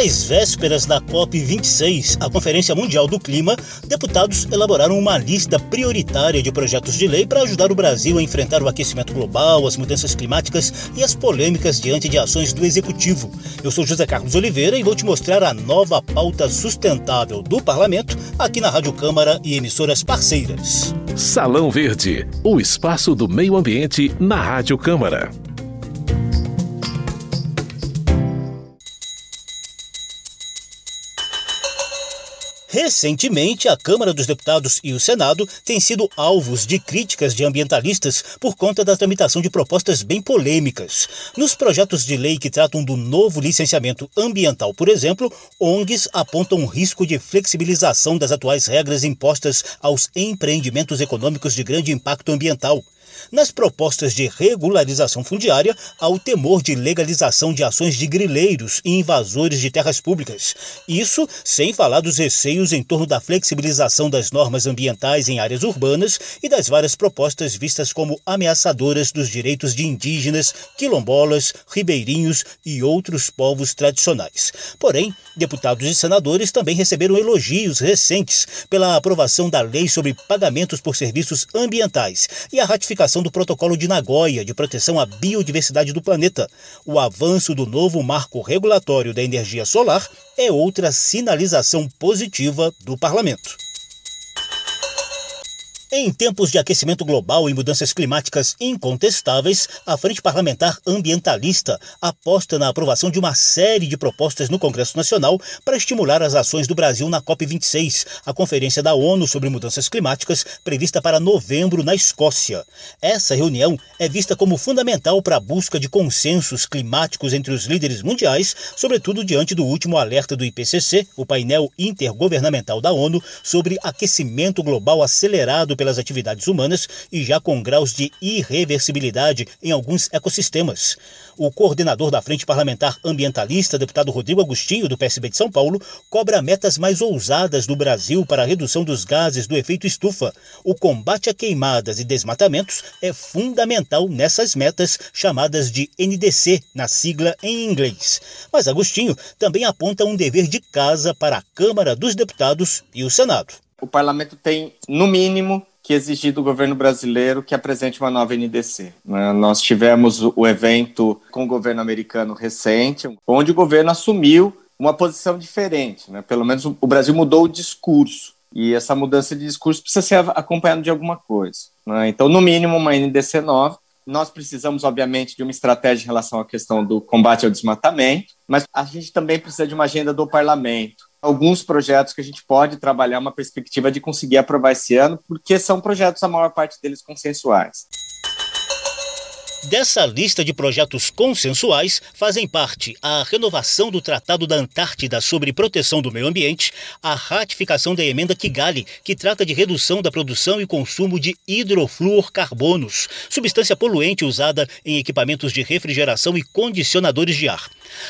Nas vésperas da COP26, a Conferência Mundial do Clima, deputados elaboraram uma lista prioritária de projetos de lei para ajudar o Brasil a enfrentar o aquecimento global, as mudanças climáticas e as polêmicas diante de ações do Executivo. Eu sou José Carlos Oliveira e vou te mostrar a nova pauta sustentável do Parlamento aqui na Rádio Câmara e emissoras parceiras. Salão Verde, o espaço do meio ambiente na Rádio Câmara. Recentemente, a Câmara dos Deputados e o Senado têm sido alvos de críticas de ambientalistas por conta da tramitação de propostas bem polêmicas. Nos projetos de lei que tratam do novo licenciamento ambiental, por exemplo, ONGs apontam um risco de flexibilização das atuais regras impostas aos empreendimentos econômicos de grande impacto ambiental. Nas propostas de regularização fundiária, há o temor de legalização de ações de grileiros e invasores de terras públicas. Isso sem falar dos receios em torno da flexibilização das normas ambientais em áreas urbanas e das várias propostas vistas como ameaçadoras dos direitos de indígenas, quilombolas, ribeirinhos e outros povos tradicionais. Porém, deputados e senadores também receberam elogios recentes pela aprovação da lei sobre pagamentos por serviços ambientais e a ratificação ratificação do Protocolo de Nagoya de proteção à biodiversidade do planeta. O avanço do novo marco regulatório da energia solar é outra sinalização positiva do parlamento. Em tempos de aquecimento global e mudanças climáticas incontestáveis, a Frente Parlamentar Ambientalista aposta na aprovação de uma série de propostas no Congresso Nacional para estimular as ações do Brasil na COP26, a Conferência da ONU sobre Mudanças Climáticas, prevista para novembro na Escócia. Essa reunião é vista como fundamental para a busca de consensos climáticos entre os líderes mundiais, sobretudo diante do último alerta do IPCC, o painel intergovernamental da ONU, sobre aquecimento global acelerado pelas atividades humanas e já com graus de irreversibilidade em alguns ecossistemas. O coordenador da Frente Parlamentar Ambientalista, deputado Rodrigo Agostinho, do PSB de São Paulo, cobra metas mais ousadas do Brasil para a redução dos gases do efeito estufa. O combate a queimadas e desmatamentos é fundamental nessas metas chamadas de NDC, na sigla em inglês. Mas Agostinho também aponta um dever de casa para a Câmara dos Deputados e o Senado. O parlamento tem, no mínimo, que exigir do governo brasileiro que apresente uma nova NDC. Né? Nós tivemos o evento com o governo americano recente, onde o governo assumiu uma posição diferente. Né? Pelo menos o Brasil mudou o discurso. E essa mudança de discurso precisa ser acompanhada de alguma coisa. Né? Então, no mínimo, uma NDC nova. Nós precisamos, obviamente, de uma estratégia em relação à questão do combate ao desmatamento, mas a gente também precisa de uma agenda do parlamento alguns projetos que a gente pode trabalhar uma perspectiva de conseguir aprovar esse ano, porque são projetos, a maior parte deles, consensuais. Dessa lista de projetos consensuais fazem parte a renovação do Tratado da Antártida sobre proteção do meio ambiente, a ratificação da emenda Kigali, que trata de redução da produção e consumo de hidrofluorcarbonos, substância poluente usada em equipamentos de refrigeração e condicionadores de ar.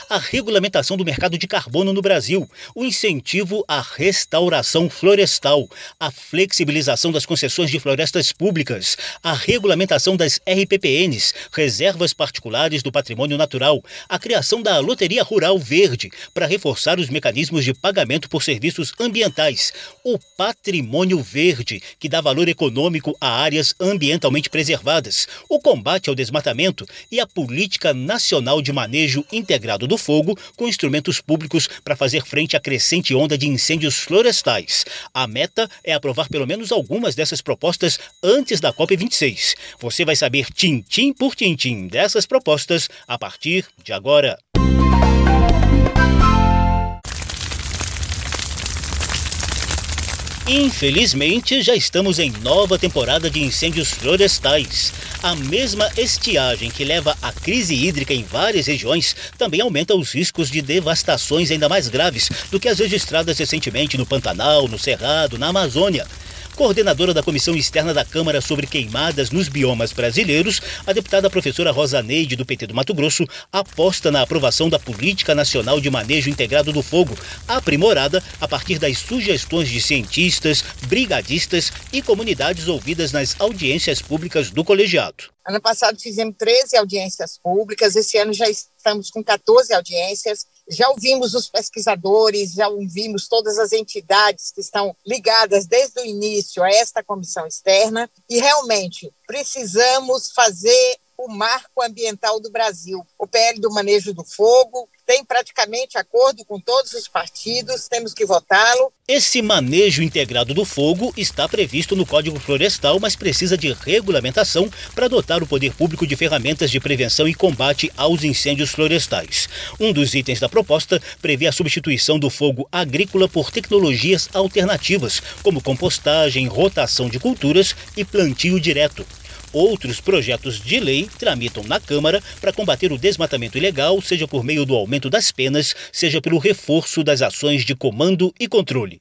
A regulamentação do mercado de carbono no Brasil, o incentivo à restauração florestal, a flexibilização das concessões de florestas públicas, a regulamentação das RPPNs, reservas particulares do patrimônio natural, a criação da Loteria Rural Verde para reforçar os mecanismos de pagamento por serviços ambientais, o patrimônio verde, que dá valor econômico a áreas ambientalmente preservadas, o combate ao desmatamento e a política nacional de manejo integrado do Fogo com instrumentos públicos para fazer frente à crescente onda de incêndios florestais. A meta é aprovar pelo menos algumas dessas propostas antes da COP26. Você vai saber tintim por tintim dessas propostas a partir de agora. Infelizmente, já estamos em nova temporada de incêndios florestais. A mesma estiagem que leva à crise hídrica em várias regiões também aumenta os riscos de devastações ainda mais graves do que as registradas recentemente no Pantanal, no Cerrado, na Amazônia. Coordenadora da Comissão Externa da Câmara sobre Queimadas nos Biomas Brasileiros, a deputada professora Rosa Neide, do PT do Mato Grosso, aposta na aprovação da Política Nacional de Manejo Integrado do Fogo, aprimorada a partir das sugestões de cientistas, brigadistas e comunidades ouvidas nas audiências públicas do colegiado. Ano passado fizemos 13 audiências públicas, esse ano já estamos com 14 audiências. Já ouvimos os pesquisadores, já ouvimos todas as entidades que estão ligadas desde o início a esta comissão externa. E realmente precisamos fazer o marco ambiental do Brasil. O PL do manejo do fogo tem praticamente acordo com todos os partidos, temos que votá-lo. Esse manejo integrado do fogo está previsto no Código Florestal, mas precisa de regulamentação para dotar o poder público de ferramentas de prevenção e combate aos incêndios florestais. Um dos itens da proposta prevê a substituição do fogo agrícola por tecnologias alternativas, como compostagem, rotação de culturas e plantio direto. Outros projetos de lei tramitam na Câmara para combater o desmatamento ilegal, seja por meio do aumento das penas, seja pelo reforço das ações de comando e controle.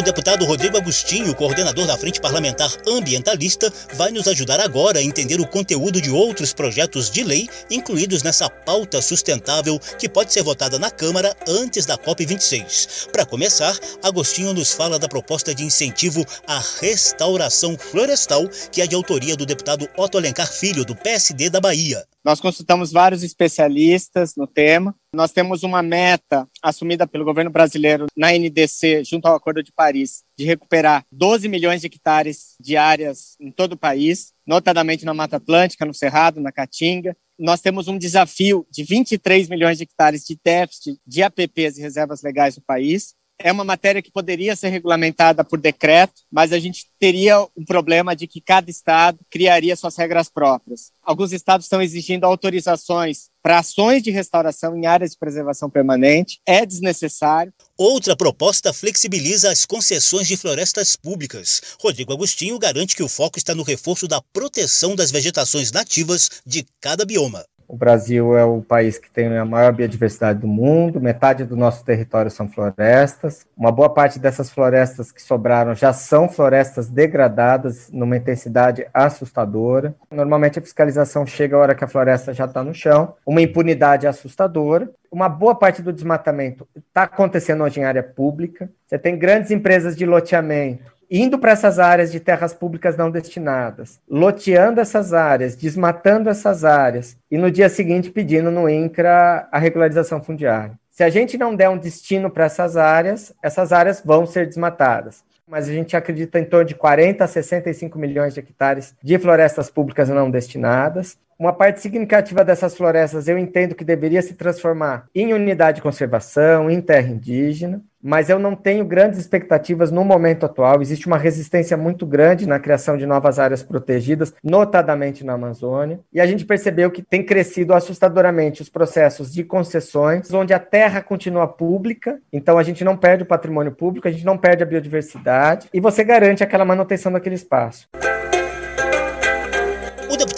O deputado Rodrigo Agostinho, coordenador da Frente Parlamentar Ambientalista, vai nos ajudar agora a entender o conteúdo de outros projetos de lei incluídos nessa pauta sustentável que pode ser votada na Câmara antes da COP26. Para começar, Agostinho nos fala da proposta de incentivo à restauração florestal, que é de autoria do deputado Otto Alencar Filho, do PSD da Bahia. Nós consultamos vários especialistas no tema. Nós temos uma meta assumida pelo governo brasileiro na NDC, junto ao Acordo de Paris, de recuperar 12 milhões de hectares de áreas em todo o país, notadamente na Mata Atlântica, no Cerrado, na Caatinga. Nós temos um desafio de 23 milhões de hectares de déficit de APPs e reservas legais no país é uma matéria que poderia ser regulamentada por decreto, mas a gente teria um problema de que cada estado criaria suas regras próprias. Alguns estados estão exigindo autorizações para ações de restauração em áreas de preservação permanente. É desnecessário. Outra proposta flexibiliza as concessões de florestas públicas. Rodrigo Agostinho garante que o foco está no reforço da proteção das vegetações nativas de cada bioma. O Brasil é o país que tem a maior biodiversidade do mundo, metade do nosso território são florestas. Uma boa parte dessas florestas que sobraram já são florestas degradadas numa intensidade assustadora. Normalmente a fiscalização chega a hora que a floresta já está no chão, uma impunidade assustadora. Uma boa parte do desmatamento está acontecendo hoje em área pública. Você tem grandes empresas de loteamento indo para essas áreas de terras públicas não destinadas, loteando essas áreas, desmatando essas áreas e no dia seguinte pedindo no INCRA a regularização fundiária. Se a gente não der um destino para essas áreas, essas áreas vão ser desmatadas. Mas a gente acredita em torno de 40 a 65 milhões de hectares de florestas públicas não destinadas. Uma parte significativa dessas florestas eu entendo que deveria se transformar em unidade de conservação, em terra indígena mas eu não tenho grandes expectativas no momento atual. Existe uma resistência muito grande na criação de novas áreas protegidas, notadamente na Amazônia, e a gente percebeu que tem crescido assustadoramente os processos de concessões, onde a terra continua pública, então a gente não perde o patrimônio público, a gente não perde a biodiversidade, e você garante aquela manutenção daquele espaço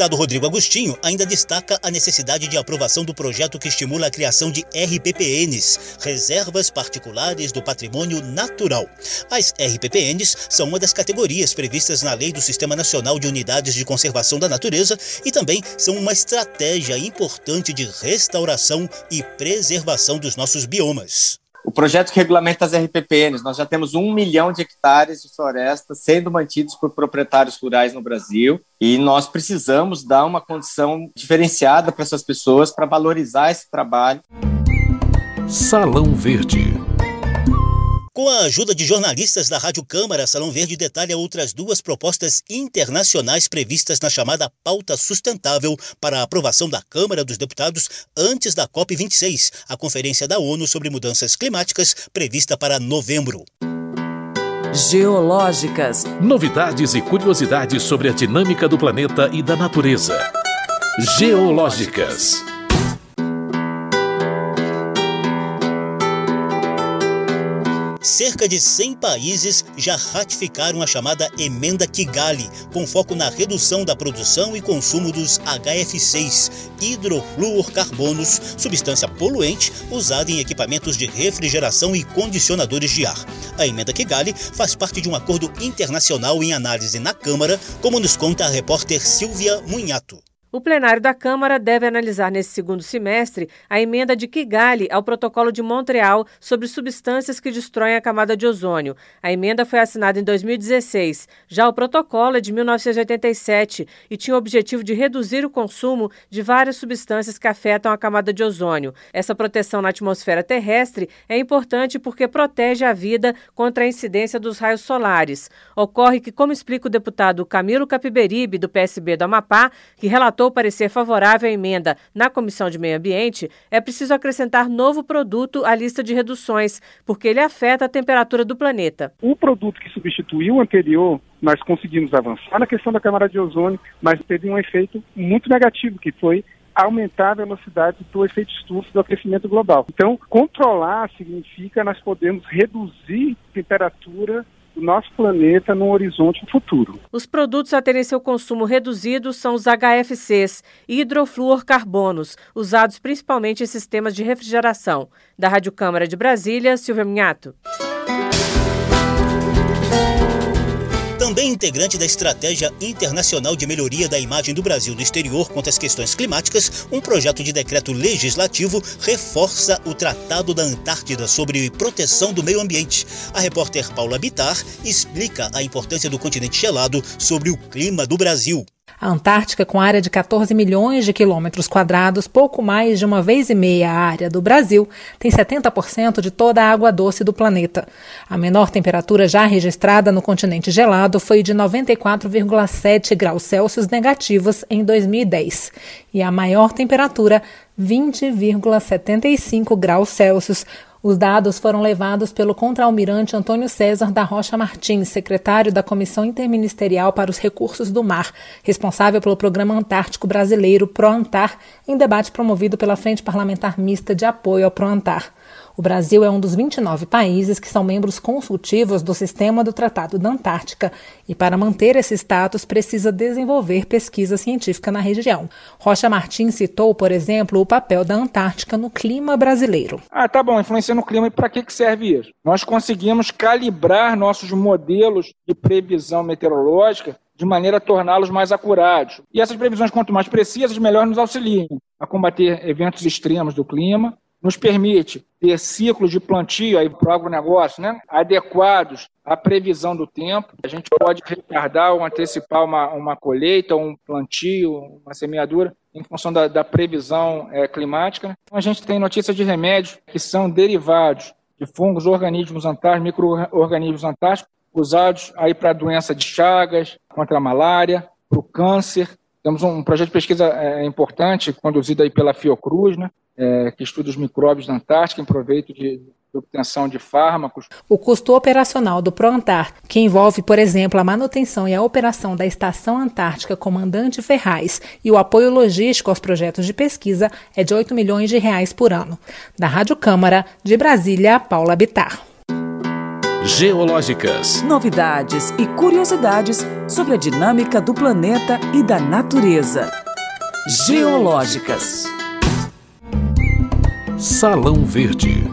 deputado Rodrigo Agostinho ainda destaca a necessidade de aprovação do projeto que estimula a criação de RPPNs, Reservas Particulares do Patrimônio Natural. As RPPNs são uma das categorias previstas na Lei do Sistema Nacional de Unidades de Conservação da Natureza e também são uma estratégia importante de restauração e preservação dos nossos biomas. O projeto que regulamenta as RPPNs, nós já temos um milhão de hectares de floresta sendo mantidos por proprietários rurais no Brasil e nós precisamos dar uma condição diferenciada para essas pessoas para valorizar esse trabalho. Salão Verde. Com a ajuda de jornalistas da Rádio Câmara, Salão Verde detalha outras duas propostas internacionais previstas na chamada Pauta Sustentável para a aprovação da Câmara dos Deputados antes da COP26, a Conferência da ONU sobre Mudanças Climáticas, prevista para novembro. Geológicas. Novidades e curiosidades sobre a dinâmica do planeta e da natureza. Geológicas. Cerca de 100 países já ratificaram a chamada Emenda Kigali, com foco na redução da produção e consumo dos HF6, hidrofluorcarbonos, substância poluente usada em equipamentos de refrigeração e condicionadores de ar. A Emenda Kigali faz parte de um acordo internacional em análise na Câmara, como nos conta a repórter Silvia Munhato. O plenário da Câmara deve analisar nesse segundo semestre a emenda de Kigali ao Protocolo de Montreal sobre substâncias que destroem a camada de ozônio. A emenda foi assinada em 2016. Já o protocolo é de 1987 e tinha o objetivo de reduzir o consumo de várias substâncias que afetam a camada de ozônio. Essa proteção na atmosfera terrestre é importante porque protege a vida contra a incidência dos raios solares. Ocorre que, como explica o deputado Camilo Capiberibe, do PSB do Amapá, que relatou votou parecer favorável à emenda na Comissão de Meio Ambiente, é preciso acrescentar novo produto à lista de reduções, porque ele afeta a temperatura do planeta. O produto que substituiu o anterior, nós conseguimos avançar na questão da camada de ozônio, mas teve um efeito muito negativo, que foi aumentar a velocidade do efeito estufa do aquecimento global. Então, controlar significa nós podemos reduzir a temperatura do nosso planeta no horizonte futuro. Os produtos a terem seu consumo reduzido são os HFCs, hidrofluorcarbonos, usados principalmente em sistemas de refrigeração. Da Rádio Câmara de Brasília, Silvia Minhato. Integrante da Estratégia Internacional de Melhoria da Imagem do Brasil no Exterior contra as Questões Climáticas, um projeto de decreto legislativo reforça o Tratado da Antártida sobre proteção do meio ambiente. A repórter Paula Bitar explica a importância do continente gelado sobre o clima do Brasil. A Antártica, com área de 14 milhões de quilômetros quadrados, pouco mais de uma vez e meia a área do Brasil, tem 70% de toda a água doce do planeta. A menor temperatura já registrada no continente gelado foi de 94,7 graus Celsius negativos em 2010 e a maior temperatura, 20,75 graus Celsius os dados foram levados pelo contra-almirante Antônio César da Rocha Martins, secretário da Comissão Interministerial para os Recursos do Mar, responsável pelo Programa Antártico Brasileiro ProAntar, em debate promovido pela Frente Parlamentar Mista de Apoio ao ProAntar. O Brasil é um dos 29 países que são membros consultivos do sistema do Tratado da Antártica e, para manter esse status, precisa desenvolver pesquisa científica na região. Rocha Martins citou, por exemplo, o papel da Antártica no clima brasileiro. Ah, tá bom, influencia no clima e para que, que serve isso? Nós conseguimos calibrar nossos modelos de previsão meteorológica de maneira a torná-los mais acurados. E essas previsões, quanto mais precisas, melhor nos auxiliam a combater eventos extremos do clima nos permite ter ciclos de plantio para o agronegócio né, adequados à previsão do tempo. A gente pode retardar ou antecipar uma, uma colheita, um plantio, uma semeadura, em função da, da previsão é, climática. Né. Então, a gente tem notícias de remédios que são derivados de fungos, organismos antárticos, micro-organismos antárticos, usados aí para a doença de Chagas, contra a malária, para o câncer. Temos um projeto de pesquisa é, importante, conduzido aí pela Fiocruz, né, é, que estuda os micróbios da Antártica em proveito de, de obtenção de fármacos. O custo operacional do ProAntar, que envolve, por exemplo, a manutenção e a operação da Estação Antártica Comandante Ferraz e o apoio logístico aos projetos de pesquisa, é de 8 milhões de reais por ano. Da Rádio Câmara, de Brasília, Paula Bitar. Geológicas. Novidades e curiosidades sobre a dinâmica do planeta e da natureza. Geológicas. Salão Verde.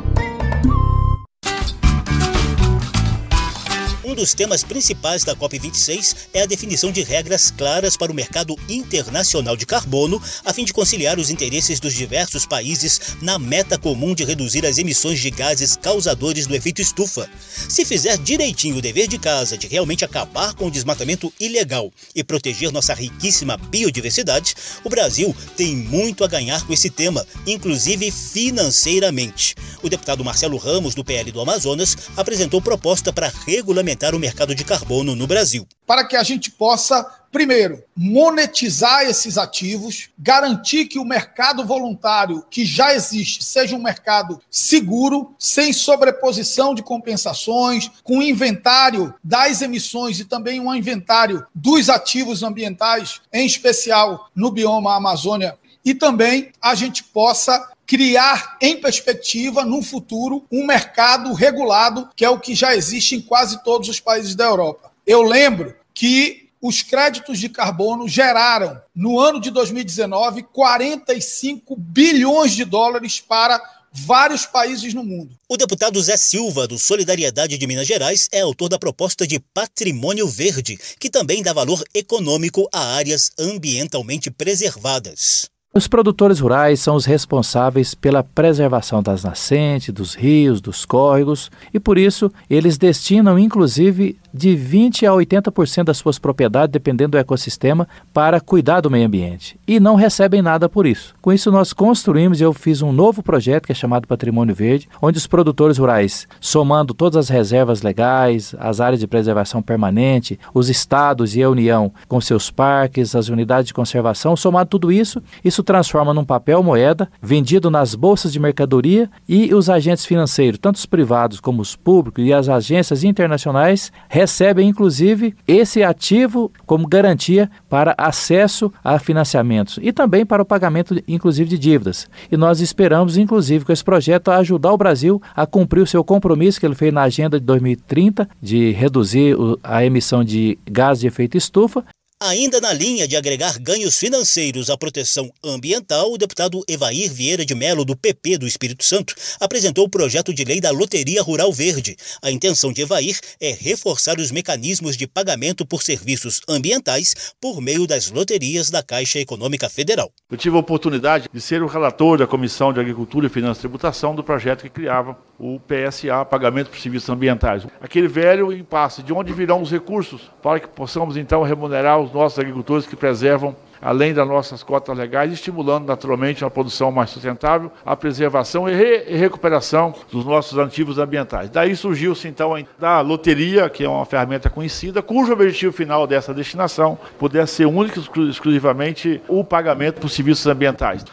Um dos temas principais da COP26 é a definição de regras claras para o mercado internacional de carbono, a fim de conciliar os interesses dos diversos países na meta comum de reduzir as emissões de gases causadores do efeito estufa. Se fizer direitinho o dever de casa de realmente acabar com o desmatamento ilegal e proteger nossa riquíssima biodiversidade, o Brasil tem muito a ganhar com esse tema, inclusive financeiramente. O deputado Marcelo Ramos, do PL do Amazonas, apresentou proposta para regulamentar aumentar o mercado de carbono no Brasil. Para que a gente possa, primeiro, monetizar esses ativos, garantir que o mercado voluntário que já existe seja um mercado seguro, sem sobreposição de compensações, com inventário das emissões e também um inventário dos ativos ambientais, em especial no bioma Amazônia e também a gente possa criar em perspectiva, no futuro, um mercado regulado, que é o que já existe em quase todos os países da Europa. Eu lembro que os créditos de carbono geraram, no ano de 2019, 45 bilhões de dólares para vários países no mundo. O deputado Zé Silva, do Solidariedade de Minas Gerais, é autor da proposta de Patrimônio Verde, que também dá valor econômico a áreas ambientalmente preservadas. Os produtores rurais são os responsáveis pela preservação das nascentes, dos rios, dos córregos e por isso eles destinam inclusive de 20 a 80% das suas propriedades, dependendo do ecossistema, para cuidar do meio ambiente e não recebem nada por isso. Com isso nós construímos e eu fiz um novo projeto que é chamado Patrimônio Verde, onde os produtores rurais, somando todas as reservas legais, as áreas de preservação permanente, os estados e a União com seus parques, as unidades de conservação, somado tudo isso, isso transforma num papel moeda vendido nas bolsas de mercadoria e os agentes financeiros, tanto os privados como os públicos e as agências internacionais, recebem inclusive esse ativo como garantia para acesso a financiamentos e também para o pagamento, inclusive, de dívidas. E nós esperamos, inclusive, com esse projeto ajudar o Brasil a cumprir o seu compromisso que ele fez na agenda de 2030 de reduzir a emissão de gás de efeito estufa Ainda na linha de agregar ganhos financeiros à proteção ambiental, o deputado Evair Vieira de Melo, do PP do Espírito Santo, apresentou o projeto de lei da Loteria Rural Verde. A intenção de Evair é reforçar os mecanismos de pagamento por serviços ambientais por meio das loterias da Caixa Econômica Federal. Eu tive a oportunidade de ser o relator da Comissão de Agricultura e Finanças e Tributação do projeto que criava o PSA, Pagamento por Serviços Ambientais. Aquele velho impasse, de onde virão os recursos para que possamos então remunerar os nossos agricultores que preservam além das nossas cotas legais, estimulando naturalmente uma produção mais sustentável, a preservação e, re e recuperação dos nossos ativos ambientais. Daí surgiu-se então da loteria, que é uma ferramenta conhecida, cujo objetivo final dessa destinação pudesse ser único e exclusivamente o pagamento por serviços ambientais.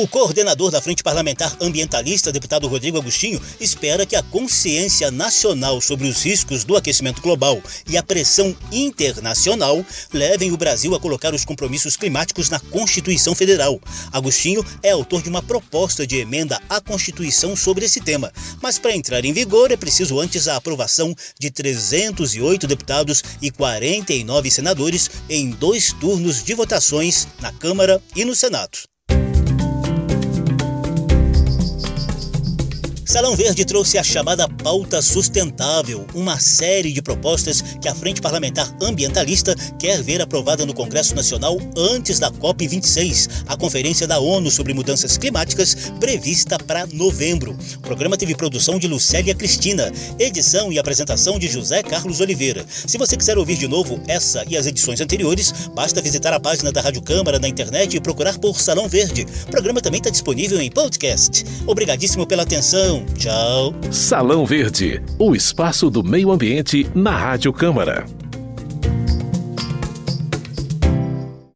O coordenador da Frente Parlamentar Ambientalista, deputado Rodrigo Agostinho, espera que a consciência nacional sobre os riscos do aquecimento global e a pressão internacional levem o Brasil a colocar os compromissos climáticos na Constituição Federal. Agostinho é autor de uma proposta de emenda à Constituição sobre esse tema, mas para entrar em vigor é preciso antes a aprovação de 308 deputados e 49 senadores em dois turnos de votações na Câmara e no Senado. Salão Verde trouxe a chamada pauta sustentável, uma série de propostas que a Frente Parlamentar Ambientalista quer ver aprovada no Congresso Nacional antes da COP26, a Conferência da ONU sobre Mudanças Climáticas, prevista para novembro. O programa teve produção de Lucélia Cristina, edição e apresentação de José Carlos Oliveira. Se você quiser ouvir de novo essa e as edições anteriores, basta visitar a página da Rádio Câmara na internet e procurar por Salão Verde. O programa também está disponível em podcast. Obrigadíssimo pela atenção. Tchau. Salão Verde, o espaço do meio ambiente na Rádio Câmara.